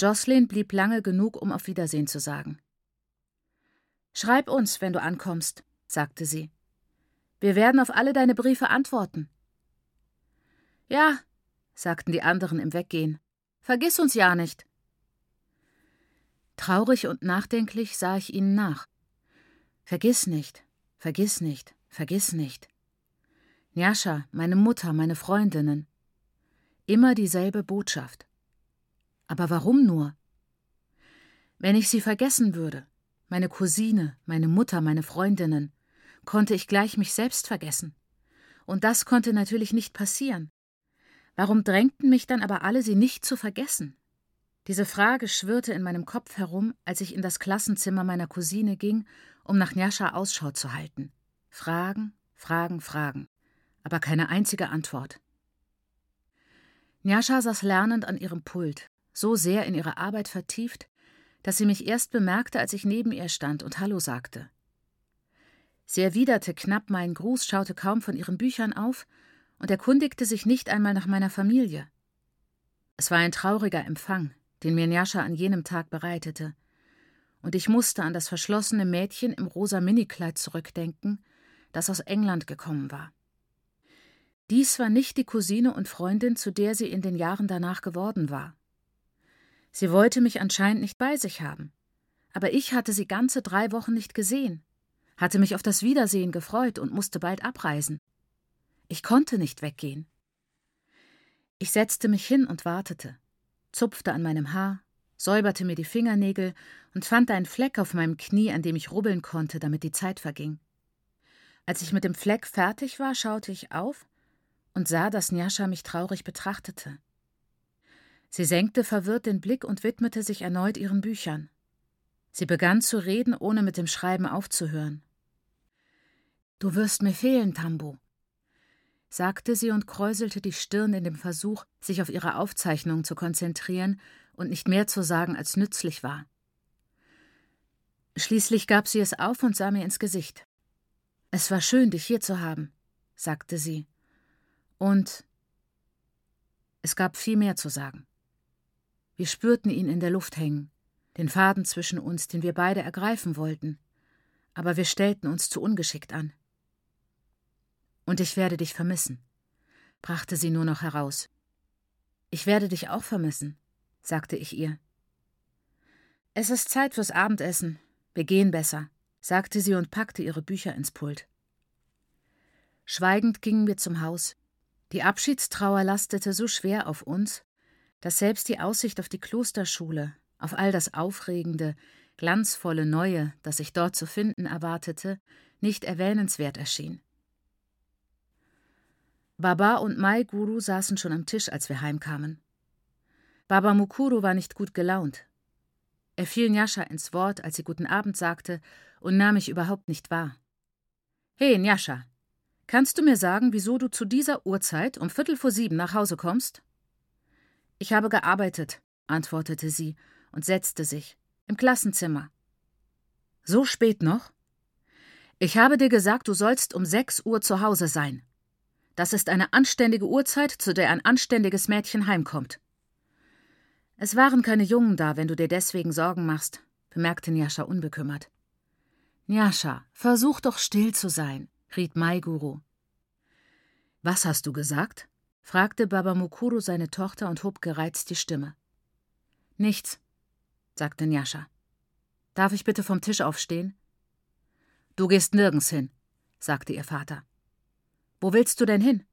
Jocelyn blieb lange genug, um auf Wiedersehen zu sagen. Schreib uns, wenn du ankommst, sagte sie. Wir werden auf alle deine Briefe antworten. Ja, sagten die anderen im Weggehen. Vergiss uns ja nicht. Traurig und nachdenklich sah ich ihnen nach. Vergiss nicht, vergiss nicht, vergiss nicht. Njascha, meine Mutter, meine Freundinnen. Immer dieselbe Botschaft. Aber warum nur? Wenn ich sie vergessen würde, meine Cousine, meine Mutter, meine Freundinnen, konnte ich gleich mich selbst vergessen. Und das konnte natürlich nicht passieren. Warum drängten mich dann aber alle, sie nicht zu vergessen? Diese Frage schwirrte in meinem Kopf herum, als ich in das Klassenzimmer meiner Cousine ging, um nach Njascha Ausschau zu halten. Fragen, Fragen, Fragen, aber keine einzige Antwort. Njascha saß lernend an ihrem Pult, so sehr in ihre Arbeit vertieft, dass sie mich erst bemerkte, als ich neben ihr stand und Hallo sagte. Sie erwiderte knapp meinen Gruß, schaute kaum von ihren Büchern auf und erkundigte sich nicht einmal nach meiner Familie. Es war ein trauriger Empfang, den mir Njascha an jenem Tag bereitete, und ich musste an das verschlossene Mädchen im rosa Minikleid zurückdenken, das aus England gekommen war. Dies war nicht die Cousine und Freundin, zu der sie in den Jahren danach geworden war. Sie wollte mich anscheinend nicht bei sich haben. Aber ich hatte sie ganze drei Wochen nicht gesehen, hatte mich auf das Wiedersehen gefreut und musste bald abreisen. Ich konnte nicht weggehen. Ich setzte mich hin und wartete, zupfte an meinem Haar, säuberte mir die Fingernägel und fand einen Fleck auf meinem Knie, an dem ich rubbeln konnte, damit die Zeit verging. Als ich mit dem Fleck fertig war, schaute ich auf und sah, dass Njascha mich traurig betrachtete. Sie senkte verwirrt den Blick und widmete sich erneut ihren Büchern. Sie begann zu reden, ohne mit dem Schreiben aufzuhören. Du wirst mir fehlen, Tambo, sagte sie und kräuselte die Stirn in dem Versuch, sich auf ihre Aufzeichnung zu konzentrieren und nicht mehr zu sagen, als nützlich war. Schließlich gab sie es auf und sah mir ins Gesicht. Es war schön, dich hier zu haben, sagte sie. Und es gab viel mehr zu sagen. Wir spürten ihn in der Luft hängen, den Faden zwischen uns, den wir beide ergreifen wollten, aber wir stellten uns zu ungeschickt an. Und ich werde dich vermissen, brachte sie nur noch heraus. Ich werde dich auch vermissen, sagte ich ihr. Es ist Zeit fürs Abendessen. Wir gehen besser, sagte sie und packte ihre Bücher ins Pult. Schweigend gingen wir zum Haus. Die Abschiedstrauer lastete so schwer auf uns, dass selbst die Aussicht auf die Klosterschule, auf all das Aufregende, glanzvolle Neue, das ich dort zu finden erwartete, nicht erwähnenswert erschien. Baba und Mai Guru saßen schon am Tisch, als wir heimkamen. Baba Mukuru war nicht gut gelaunt. Er fiel Nyasha ins Wort, als sie Guten Abend sagte, und nahm mich überhaupt nicht wahr. Hey, Nyasha, kannst du mir sagen, wieso du zu dieser Uhrzeit um Viertel vor sieben nach Hause kommst? Ich habe gearbeitet, antwortete sie und setzte sich. Im Klassenzimmer. So spät noch? Ich habe dir gesagt, du sollst um sechs Uhr zu Hause sein. Das ist eine anständige Uhrzeit, zu der ein anständiges Mädchen heimkommt. Es waren keine Jungen da, wenn du dir deswegen Sorgen machst, bemerkte Njascha unbekümmert. Njascha, versuch doch still zu sein, riet Maiguru. Was hast du gesagt? Fragte Baba Mukuru seine Tochter und hob gereizt die Stimme. Nichts, sagte Njascha. Darf ich bitte vom Tisch aufstehen? Du gehst nirgends hin, sagte ihr Vater. Wo willst du denn hin?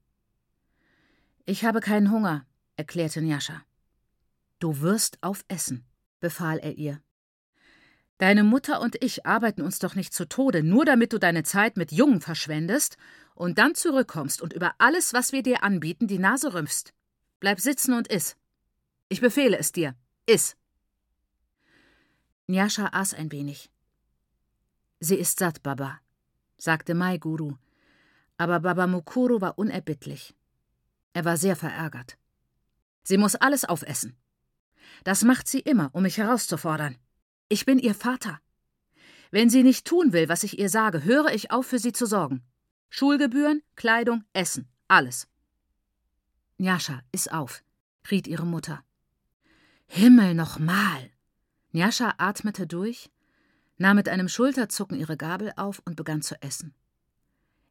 Ich habe keinen Hunger, erklärte Njascha. Du wirst aufessen, befahl er ihr. Deine Mutter und ich arbeiten uns doch nicht zu Tode, nur damit du deine Zeit mit Jungen verschwendest und dann zurückkommst und über alles, was wir dir anbieten, die Nase rümpfst. Bleib sitzen und iss. Ich befehle es dir. Iss. Nyasha aß ein wenig. Sie ist satt, Baba, sagte Mai Guru, aber Baba Mukuru war unerbittlich. Er war sehr verärgert. Sie muss alles aufessen. Das macht sie immer, um mich herauszufordern. Ich bin ihr Vater. Wenn sie nicht tun will, was ich ihr sage, höre ich auf, für sie zu sorgen. Schulgebühren, Kleidung, Essen, alles. Njascha, iss auf, riet ihre Mutter. Himmel nochmal! Njascha atmete durch, nahm mit einem Schulterzucken ihre Gabel auf und begann zu essen.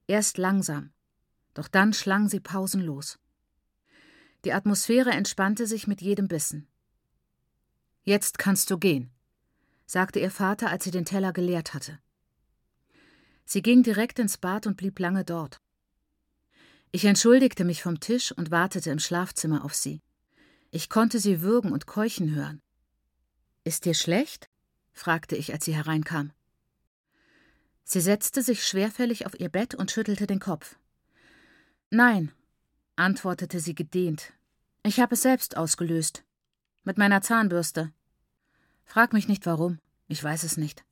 Erst langsam, doch dann schlang sie pausenlos. Die Atmosphäre entspannte sich mit jedem Bissen. Jetzt kannst du gehen, sagte ihr Vater, als sie den Teller geleert hatte. Sie ging direkt ins Bad und blieb lange dort. Ich entschuldigte mich vom Tisch und wartete im Schlafzimmer auf sie. Ich konnte sie würgen und keuchen hören. Ist dir schlecht? fragte ich, als sie hereinkam. Sie setzte sich schwerfällig auf ihr Bett und schüttelte den Kopf. Nein, antwortete sie gedehnt. Ich habe es selbst ausgelöst. Mit meiner Zahnbürste. Frag mich nicht warum, ich weiß es nicht.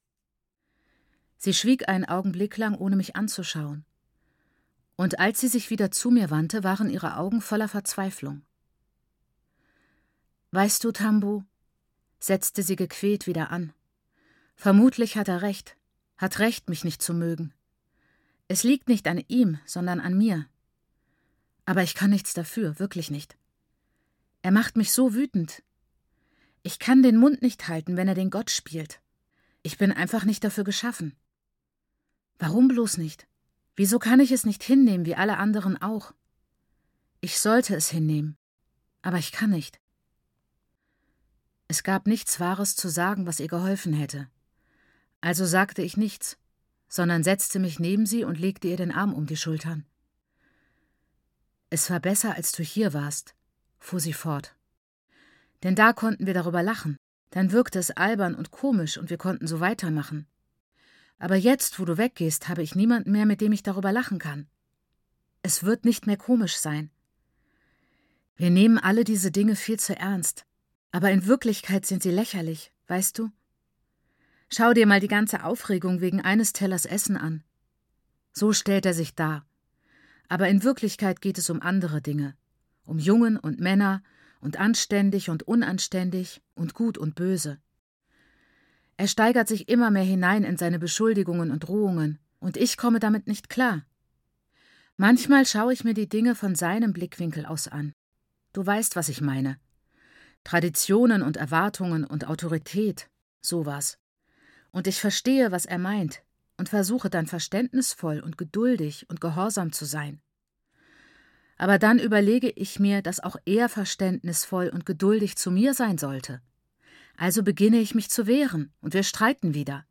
Sie schwieg einen Augenblick lang, ohne mich anzuschauen. Und als sie sich wieder zu mir wandte, waren ihre Augen voller Verzweiflung. Weißt du, Tambu, setzte sie gequält wieder an. Vermutlich hat er recht, hat recht, mich nicht zu mögen. Es liegt nicht an ihm, sondern an mir. Aber ich kann nichts dafür, wirklich nicht. Er macht mich so wütend. Ich kann den Mund nicht halten, wenn er den Gott spielt. Ich bin einfach nicht dafür geschaffen. Warum bloß nicht? Wieso kann ich es nicht hinnehmen, wie alle anderen auch? Ich sollte es hinnehmen, aber ich kann nicht. Es gab nichts Wahres zu sagen, was ihr geholfen hätte. Also sagte ich nichts, sondern setzte mich neben sie und legte ihr den Arm um die Schultern. Es war besser, als du hier warst, fuhr sie fort. Denn da konnten wir darüber lachen, dann wirkte es albern und komisch und wir konnten so weitermachen. Aber jetzt, wo du weggehst, habe ich niemanden mehr, mit dem ich darüber lachen kann. Es wird nicht mehr komisch sein. Wir nehmen alle diese Dinge viel zu ernst, aber in Wirklichkeit sind sie lächerlich, weißt du? Schau dir mal die ganze Aufregung wegen eines Tellers Essen an. So stellt er sich dar, aber in Wirklichkeit geht es um andere Dinge, um Jungen und Männer und anständig und unanständig und gut und böse. Er steigert sich immer mehr hinein in seine Beschuldigungen und Drohungen, und ich komme damit nicht klar. Manchmal schaue ich mir die Dinge von seinem Blickwinkel aus an. Du weißt, was ich meine. Traditionen und Erwartungen und Autorität, sowas. Und ich verstehe, was er meint, und versuche dann verständnisvoll und geduldig und gehorsam zu sein. Aber dann überlege ich mir, dass auch er verständnisvoll und geduldig zu mir sein sollte. Also beginne ich mich zu wehren, und wir streiten wieder.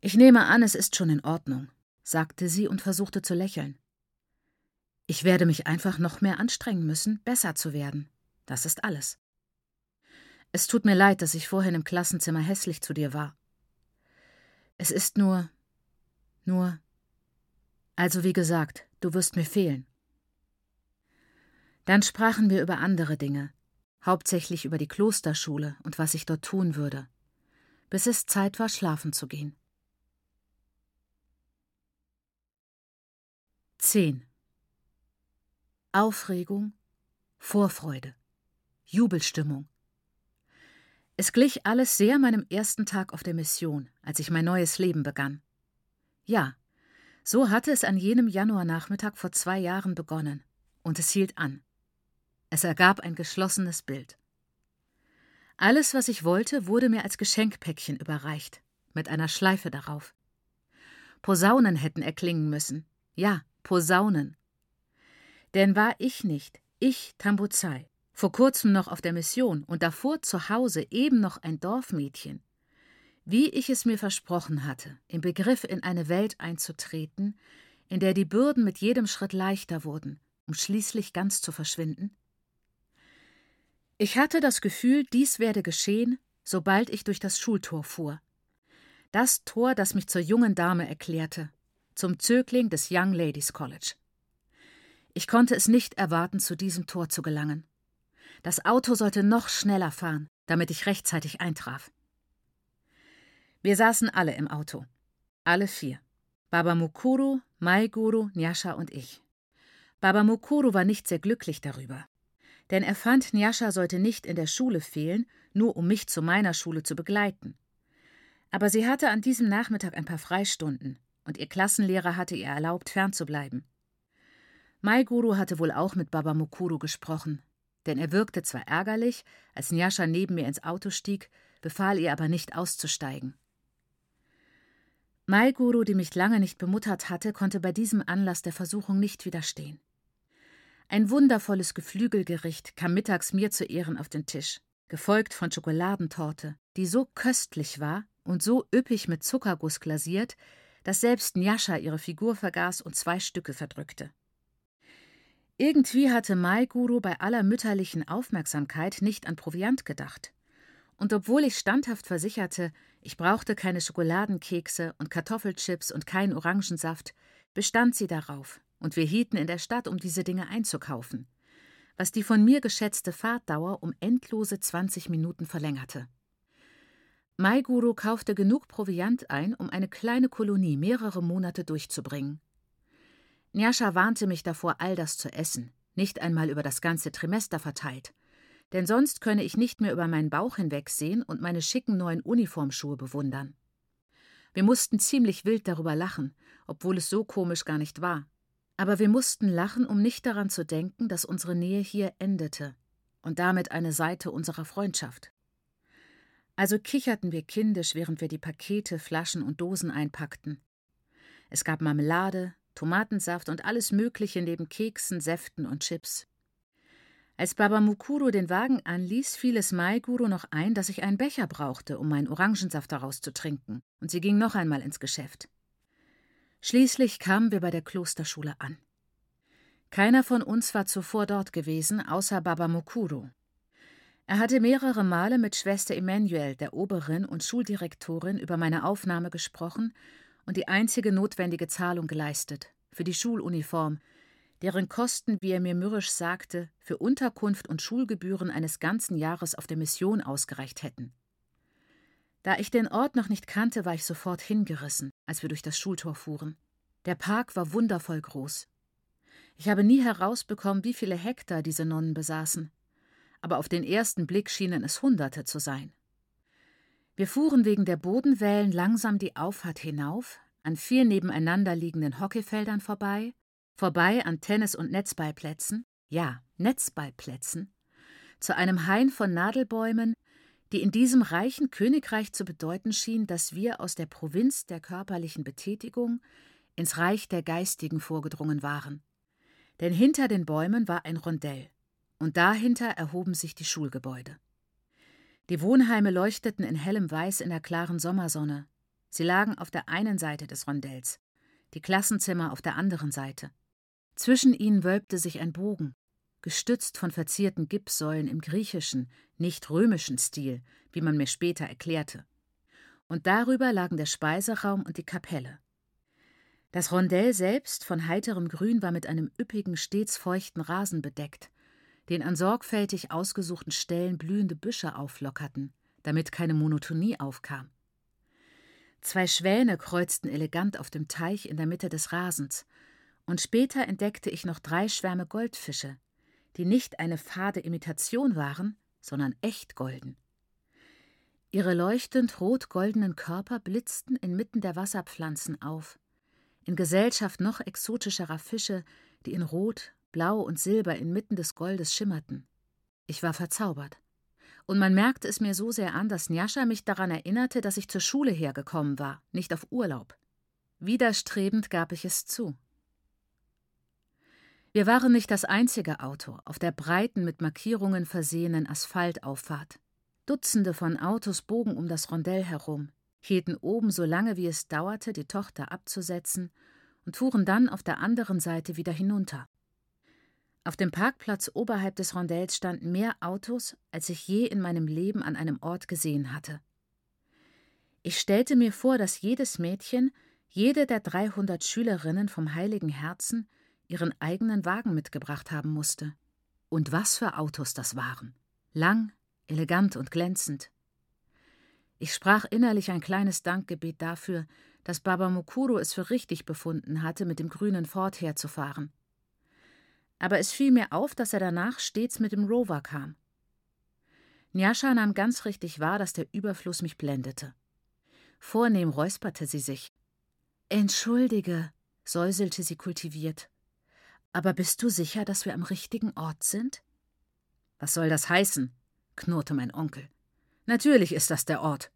Ich nehme an, es ist schon in Ordnung, sagte sie und versuchte zu lächeln. Ich werde mich einfach noch mehr anstrengen müssen, besser zu werden. Das ist alles. Es tut mir leid, dass ich vorhin im Klassenzimmer hässlich zu dir war. Es ist nur. nur. Also wie gesagt, du wirst mir fehlen. Dann sprachen wir über andere Dinge, hauptsächlich über die Klosterschule und was ich dort tun würde, bis es Zeit war, schlafen zu gehen. 10. Aufregung, Vorfreude, Jubelstimmung, es glich alles sehr meinem ersten Tag auf der Mission, als ich mein neues Leben begann. Ja, so hatte es an jenem Januarnachmittag vor zwei Jahren begonnen, und es hielt an. Es ergab ein geschlossenes Bild. Alles, was ich wollte, wurde mir als Geschenkpäckchen überreicht, mit einer Schleife darauf. Posaunen hätten erklingen müssen. Ja, Posaunen. Denn war ich nicht, ich Tambuzai, vor kurzem noch auf der Mission und davor zu Hause eben noch ein Dorfmädchen, wie ich es mir versprochen hatte, im Begriff in eine Welt einzutreten, in der die Bürden mit jedem Schritt leichter wurden, um schließlich ganz zu verschwinden? Ich hatte das Gefühl, dies werde geschehen, sobald ich durch das Schultor fuhr. Das Tor, das mich zur jungen Dame erklärte, zum Zögling des Young Ladies College. Ich konnte es nicht erwarten, zu diesem Tor zu gelangen. Das Auto sollte noch schneller fahren, damit ich rechtzeitig eintraf. Wir saßen alle im Auto. Alle vier. Baba Mukuru, Maiguru, Nyasha und ich. Baba Mukuru war nicht sehr glücklich darüber. Denn er fand, Nyasha sollte nicht in der Schule fehlen, nur um mich zu meiner Schule zu begleiten. Aber sie hatte an diesem Nachmittag ein paar Freistunden und ihr Klassenlehrer hatte ihr erlaubt, fernzubleiben. Maiguru hatte wohl auch mit Baba Mukuru gesprochen, denn er wirkte zwar ärgerlich, als Njascha neben mir ins Auto stieg, befahl ihr aber nicht auszusteigen. Maiguru, die mich lange nicht bemuttert hatte, konnte bei diesem Anlass der Versuchung nicht widerstehen. Ein wundervolles Geflügelgericht kam mittags mir zu Ehren auf den Tisch, gefolgt von Schokoladentorte, die so köstlich war und so üppig mit Zuckerguss glasiert, dass selbst Njascha ihre Figur vergaß und zwei Stücke verdrückte. Irgendwie hatte Maiguru bei aller mütterlichen Aufmerksamkeit nicht an Proviant gedacht. Und obwohl ich standhaft versicherte, ich brauchte keine Schokoladenkekse und Kartoffelchips und keinen Orangensaft, bestand sie darauf, und wir hielten in der Stadt, um diese Dinge einzukaufen, was die von mir geschätzte Fahrtdauer um endlose 20 Minuten verlängerte. Maiguru kaufte genug Proviant ein, um eine kleine Kolonie mehrere Monate durchzubringen. Njascha warnte mich davor, all das zu essen, nicht einmal über das ganze Trimester verteilt, denn sonst könne ich nicht mehr über meinen Bauch hinwegsehen und meine schicken neuen Uniformschuhe bewundern. Wir mussten ziemlich wild darüber lachen, obwohl es so komisch gar nicht war. Aber wir mussten lachen, um nicht daran zu denken, dass unsere Nähe hier endete und damit eine Seite unserer Freundschaft. Also kicherten wir kindisch, während wir die Pakete, Flaschen und Dosen einpackten. Es gab Marmelade, Tomatensaft und alles Mögliche neben Keksen, Säften und Chips. Als Baba Mukuro den Wagen anließ, fiel es Maiguru noch ein, dass ich einen Becher brauchte, um meinen Orangensaft daraus zu trinken, und sie ging noch einmal ins Geschäft. Schließlich kamen wir bei der Klosterschule an. Keiner von uns war zuvor dort gewesen, außer Baba Mukuro. Er hatte mehrere Male mit Schwester Emanuel, der Oberin und Schuldirektorin, über meine Aufnahme gesprochen und die einzige notwendige Zahlung geleistet für die Schuluniform, deren Kosten, wie er mir mürrisch sagte, für Unterkunft und Schulgebühren eines ganzen Jahres auf der Mission ausgereicht hätten. Da ich den Ort noch nicht kannte, war ich sofort hingerissen, als wir durch das Schultor fuhren. Der Park war wundervoll groß. Ich habe nie herausbekommen, wie viele Hektar diese Nonnen besaßen, aber auf den ersten Blick schienen es Hunderte zu sein. Wir fuhren wegen der Bodenwellen langsam die Auffahrt hinauf, an vier nebeneinander liegenden Hockeyfeldern vorbei vorbei an Tennis- und Netzballplätzen, ja, Netzballplätzen, zu einem Hain von Nadelbäumen, die in diesem reichen Königreich zu bedeuten schien, dass wir aus der Provinz der körperlichen Betätigung ins Reich der Geistigen vorgedrungen waren. Denn hinter den Bäumen war ein Rondell, und dahinter erhoben sich die Schulgebäude. Die Wohnheime leuchteten in hellem Weiß in der klaren Sommersonne. Sie lagen auf der einen Seite des Rondells, die Klassenzimmer auf der anderen Seite. Zwischen ihnen wölbte sich ein Bogen, gestützt von verzierten Gipssäulen im griechischen, nicht römischen Stil, wie man mir später erklärte. Und darüber lagen der Speiseraum und die Kapelle. Das Rondell selbst von heiterem Grün war mit einem üppigen, stets feuchten Rasen bedeckt, den an sorgfältig ausgesuchten Stellen blühende Büsche auflockerten, damit keine Monotonie aufkam. Zwei Schwäne kreuzten elegant auf dem Teich in der Mitte des Rasens und später entdeckte ich noch drei Schwärme Goldfische, die nicht eine fade Imitation waren, sondern echt golden. Ihre leuchtend rot-goldenen Körper blitzten inmitten der Wasserpflanzen auf, in Gesellschaft noch exotischerer Fische, die in Rot, Blau und Silber inmitten des Goldes schimmerten. Ich war verzaubert. Und man merkte es mir so sehr an, dass Njascha mich daran erinnerte, dass ich zur Schule hergekommen war, nicht auf Urlaub. Widerstrebend gab ich es zu. Wir waren nicht das einzige Auto auf der breiten, mit Markierungen versehenen Asphaltauffahrt. Dutzende von Autos bogen um das Rondell herum, hielten oben so lange wie es dauerte, die Tochter abzusetzen, und fuhren dann auf der anderen Seite wieder hinunter. Auf dem Parkplatz oberhalb des Rondells standen mehr Autos, als ich je in meinem Leben an einem Ort gesehen hatte. Ich stellte mir vor, dass jedes Mädchen, jede der 300 Schülerinnen vom Heiligen Herzen, ihren eigenen Wagen mitgebracht haben musste. Und was für Autos das waren. Lang, elegant und glänzend. Ich sprach innerlich ein kleines Dankgebet dafür, dass Baba Mukuro es für richtig befunden hatte, mit dem grünen Ford herzufahren. Aber es fiel mir auf, dass er danach stets mit dem Rover kam. Njascha nahm ganz richtig wahr, dass der Überfluss mich blendete. Vornehm räusperte sie sich. Entschuldige, säuselte sie kultiviert. Aber bist du sicher, dass wir am richtigen Ort sind? Was soll das heißen? knurrte mein Onkel. Natürlich ist das der Ort.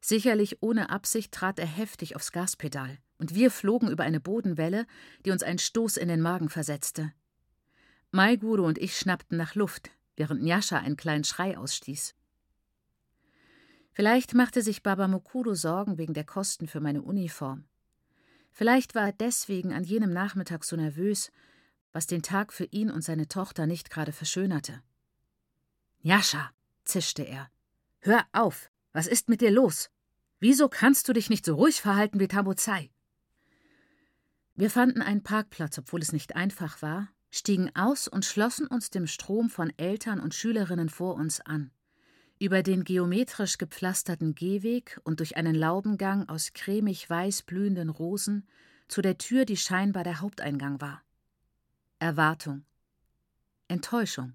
Sicherlich ohne Absicht trat er heftig aufs Gaspedal, und wir flogen über eine Bodenwelle, die uns einen Stoß in den Magen versetzte. Maiguru und ich schnappten nach Luft, während Nyasha einen kleinen Schrei ausstieß. Vielleicht machte sich Baba Mukuru Sorgen wegen der Kosten für meine Uniform. Vielleicht war er deswegen an jenem Nachmittag so nervös, was den Tag für ihn und seine Tochter nicht gerade verschönerte. Nyasha, zischte er, hör auf, was ist mit dir los? Wieso kannst du dich nicht so ruhig verhalten wie Tabuzai? Wir fanden einen Parkplatz, obwohl es nicht einfach war, stiegen aus und schlossen uns dem Strom von Eltern und Schülerinnen vor uns an. Über den geometrisch gepflasterten Gehweg und durch einen Laubengang aus cremig weiß blühenden Rosen zu der Tür, die scheinbar der Haupteingang war. Erwartung. Enttäuschung.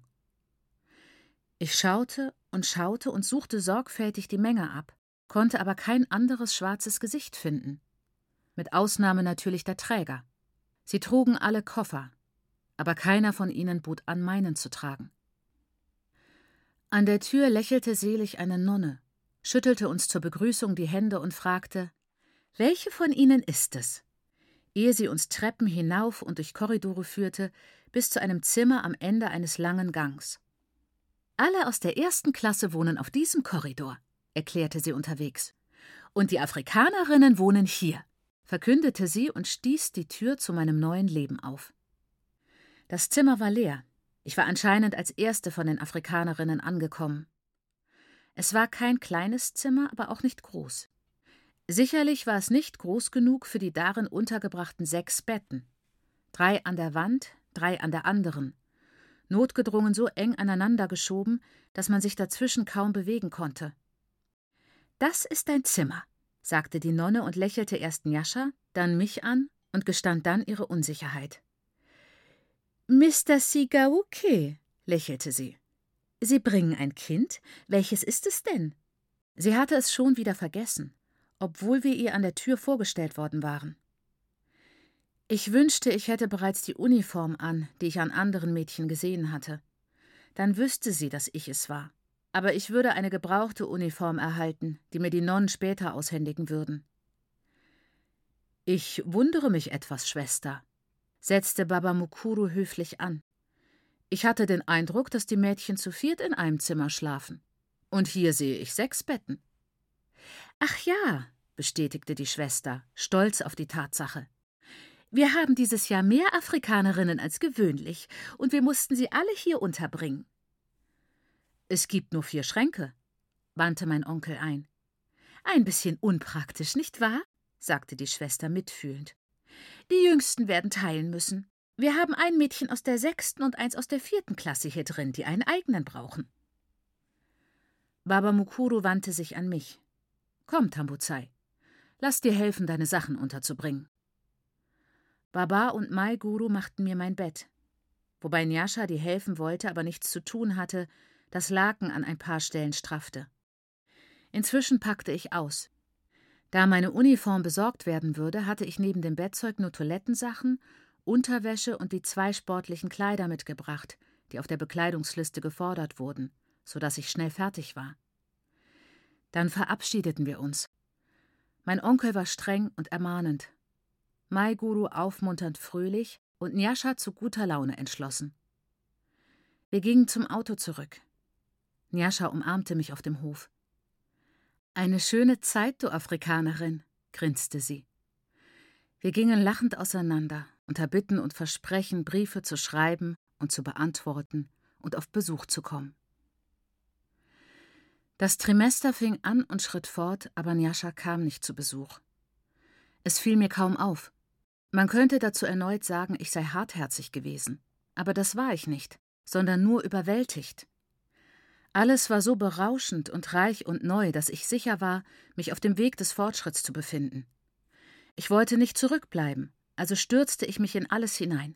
Ich schaute und schaute und suchte sorgfältig die Menge ab, konnte aber kein anderes schwarzes Gesicht finden. Mit Ausnahme natürlich der Träger. Sie trugen alle Koffer, aber keiner von ihnen bot an, meinen zu tragen. An der Tür lächelte selig eine Nonne, schüttelte uns zur Begrüßung die Hände und fragte: Welche von Ihnen ist es? ehe sie uns Treppen hinauf und durch Korridore führte, bis zu einem Zimmer am Ende eines langen Gangs. Alle aus der ersten Klasse wohnen auf diesem Korridor, erklärte sie unterwegs. Und die Afrikanerinnen wohnen hier, verkündete sie und stieß die Tür zu meinem neuen Leben auf. Das Zimmer war leer. Ich war anscheinend als erste von den Afrikanerinnen angekommen. Es war kein kleines Zimmer, aber auch nicht groß. Sicherlich war es nicht groß genug für die darin untergebrachten sechs Betten. Drei an der Wand, drei an der anderen. Notgedrungen so eng aneinander geschoben, dass man sich dazwischen kaum bewegen konnte. Das ist dein Zimmer, sagte die Nonne und lächelte erst Njascha, dann mich an und gestand dann ihre Unsicherheit. Mr. Sigauke, lächelte sie. Sie bringen ein Kind? Welches ist es denn? Sie hatte es schon wieder vergessen obwohl wir ihr an der Tür vorgestellt worden waren. Ich wünschte, ich hätte bereits die Uniform an, die ich an anderen Mädchen gesehen hatte. Dann wüsste sie, dass ich es war. Aber ich würde eine gebrauchte Uniform erhalten, die mir die Nonnen später aushändigen würden. Ich wundere mich etwas, Schwester, setzte Baba Mukuru höflich an. Ich hatte den Eindruck, dass die Mädchen zu viert in einem Zimmer schlafen. Und hier sehe ich sechs Betten. Ach ja, bestätigte die Schwester, stolz auf die Tatsache. Wir haben dieses Jahr mehr Afrikanerinnen als gewöhnlich, und wir mussten sie alle hier unterbringen. Es gibt nur vier Schränke, wandte mein Onkel ein. Ein bisschen unpraktisch, nicht wahr? sagte die Schwester mitfühlend. Die Jüngsten werden teilen müssen. Wir haben ein Mädchen aus der sechsten und eins aus der vierten Klasse hier drin, die einen eigenen brauchen. Baba Mukuru wandte sich an mich. Komm, Tambuzai, lass dir helfen, deine Sachen unterzubringen. Baba und Mai Guru machten mir mein Bett. Wobei Nyasha, die helfen wollte, aber nichts zu tun hatte, das Laken an ein paar Stellen straffte. Inzwischen packte ich aus. Da meine Uniform besorgt werden würde, hatte ich neben dem Bettzeug nur Toilettensachen, Unterwäsche und die zwei sportlichen Kleider mitgebracht, die auf der Bekleidungsliste gefordert wurden, so dass ich schnell fertig war. Dann verabschiedeten wir uns. Mein Onkel war streng und ermahnend, Mai Guru aufmunternd fröhlich und Nyasha zu guter Laune entschlossen. Wir gingen zum Auto zurück. Nyasha umarmte mich auf dem Hof. Eine schöne Zeit, du Afrikanerin, grinste sie. Wir gingen lachend auseinander, unter Bitten und Versprechen, Briefe zu schreiben und zu beantworten und auf Besuch zu kommen. Das Trimester fing an und schritt fort, aber Njascha kam nicht zu Besuch. Es fiel mir kaum auf. Man könnte dazu erneut sagen, ich sei hartherzig gewesen. Aber das war ich nicht, sondern nur überwältigt. Alles war so berauschend und reich und neu, dass ich sicher war, mich auf dem Weg des Fortschritts zu befinden. Ich wollte nicht zurückbleiben, also stürzte ich mich in alles hinein.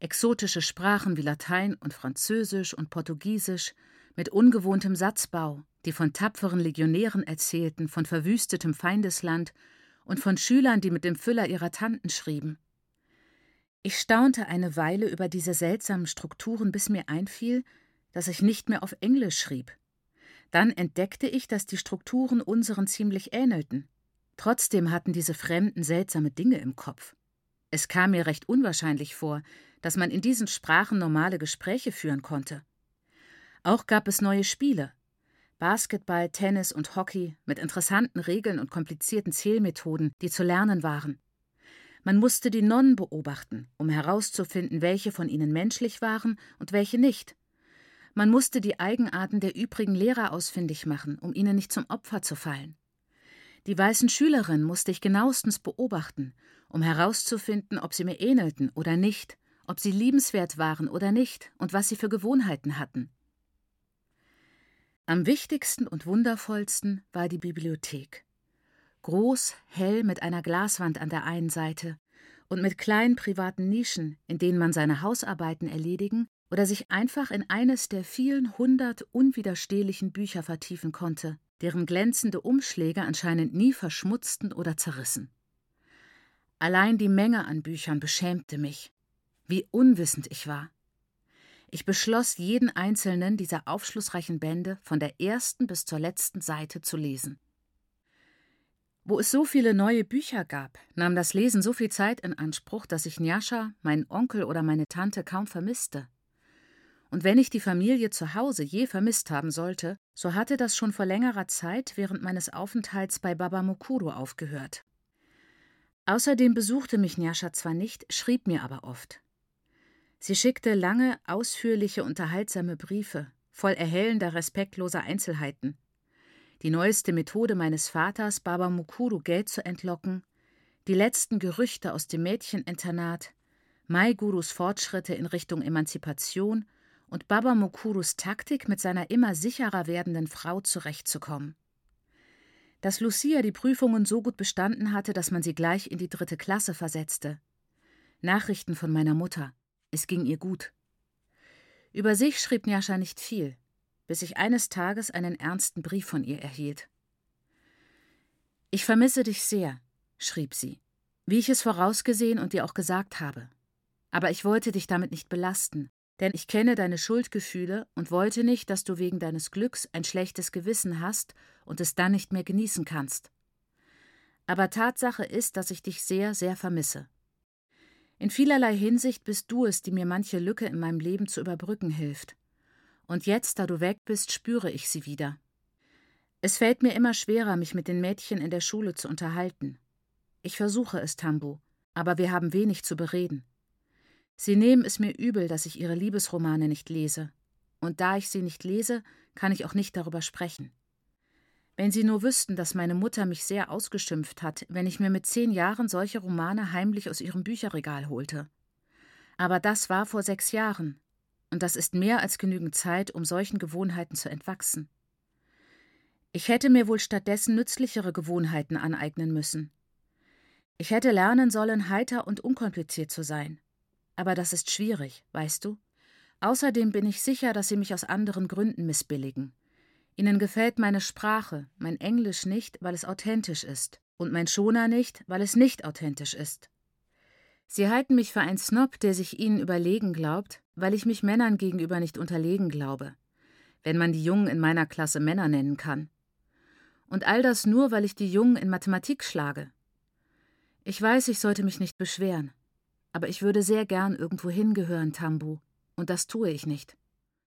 Exotische Sprachen wie Latein und Französisch und Portugiesisch, mit ungewohntem Satzbau, die von tapferen Legionären erzählten, von verwüstetem Feindesland und von Schülern, die mit dem Füller ihrer Tanten schrieben. Ich staunte eine Weile über diese seltsamen Strukturen, bis mir einfiel, dass ich nicht mehr auf Englisch schrieb. Dann entdeckte ich, dass die Strukturen unseren ziemlich ähnelten. Trotzdem hatten diese Fremden seltsame Dinge im Kopf. Es kam mir recht unwahrscheinlich vor, dass man in diesen Sprachen normale Gespräche führen konnte. Auch gab es neue Spiele. Basketball, Tennis und Hockey mit interessanten Regeln und komplizierten Zählmethoden, die zu lernen waren. Man musste die Nonnen beobachten, um herauszufinden, welche von ihnen menschlich waren und welche nicht. Man musste die Eigenarten der übrigen Lehrer ausfindig machen, um ihnen nicht zum Opfer zu fallen. Die weißen Schülerinnen musste ich genauestens beobachten, um herauszufinden, ob sie mir ähnelten oder nicht, ob sie liebenswert waren oder nicht und was sie für Gewohnheiten hatten. Am wichtigsten und wundervollsten war die Bibliothek. Groß, hell mit einer Glaswand an der einen Seite und mit kleinen privaten Nischen, in denen man seine Hausarbeiten erledigen oder sich einfach in eines der vielen hundert unwiderstehlichen Bücher vertiefen konnte, deren glänzende Umschläge anscheinend nie verschmutzten oder zerrissen. Allein die Menge an Büchern beschämte mich, wie unwissend ich war. Ich beschloss, jeden einzelnen dieser aufschlussreichen Bände von der ersten bis zur letzten Seite zu lesen. Wo es so viele neue Bücher gab, nahm das Lesen so viel Zeit in Anspruch, dass ich Njascha, meinen Onkel oder meine Tante kaum vermisste. Und wenn ich die Familie zu Hause je vermisst haben sollte, so hatte das schon vor längerer Zeit während meines Aufenthalts bei Baba Mukuro aufgehört. Außerdem besuchte mich Njascha zwar nicht, schrieb mir aber oft. Sie schickte lange, ausführliche, unterhaltsame Briefe, voll erhellender, respektloser Einzelheiten. Die neueste Methode meines Vaters, Baba Mukuru Geld zu entlocken, die letzten Gerüchte aus dem Mädcheninternat, Mai Gurus Fortschritte in Richtung Emanzipation und Baba Mukurus Taktik, mit seiner immer sicherer werdenden Frau zurechtzukommen. Dass Lucia die Prüfungen so gut bestanden hatte, dass man sie gleich in die dritte Klasse versetzte. Nachrichten von meiner Mutter. Es ging ihr gut. Über sich schrieb Njascha nicht viel, bis ich eines Tages einen ernsten Brief von ihr erhielt. Ich vermisse dich sehr, schrieb sie, wie ich es vorausgesehen und dir auch gesagt habe. Aber ich wollte dich damit nicht belasten, denn ich kenne deine Schuldgefühle und wollte nicht, dass du wegen deines Glücks ein schlechtes Gewissen hast und es dann nicht mehr genießen kannst. Aber Tatsache ist, dass ich dich sehr, sehr vermisse. In vielerlei Hinsicht bist du es, die mir manche Lücke in meinem Leben zu überbrücken hilft. Und jetzt, da du weg bist, spüre ich sie wieder. Es fällt mir immer schwerer, mich mit den Mädchen in der Schule zu unterhalten. Ich versuche es, Tambu, aber wir haben wenig zu bereden. Sie nehmen es mir übel, dass ich ihre Liebesromane nicht lese. Und da ich sie nicht lese, kann ich auch nicht darüber sprechen. Wenn Sie nur wüssten, dass meine Mutter mich sehr ausgeschimpft hat, wenn ich mir mit zehn Jahren solche Romane heimlich aus ihrem Bücherregal holte. Aber das war vor sechs Jahren, und das ist mehr als genügend Zeit, um solchen Gewohnheiten zu entwachsen. Ich hätte mir wohl stattdessen nützlichere Gewohnheiten aneignen müssen. Ich hätte lernen sollen, heiter und unkompliziert zu sein. Aber das ist schwierig, weißt du? Außerdem bin ich sicher, dass sie mich aus anderen Gründen missbilligen. Ihnen gefällt meine Sprache, mein Englisch nicht, weil es authentisch ist, und mein Schoner nicht, weil es nicht authentisch ist. Sie halten mich für einen Snob, der sich ihnen überlegen glaubt, weil ich mich Männern gegenüber nicht unterlegen glaube, wenn man die Jungen in meiner Klasse Männer nennen kann. Und all das nur, weil ich die Jungen in Mathematik schlage. Ich weiß, ich sollte mich nicht beschweren, aber ich würde sehr gern irgendwo hingehören, Tambu, und das tue ich nicht.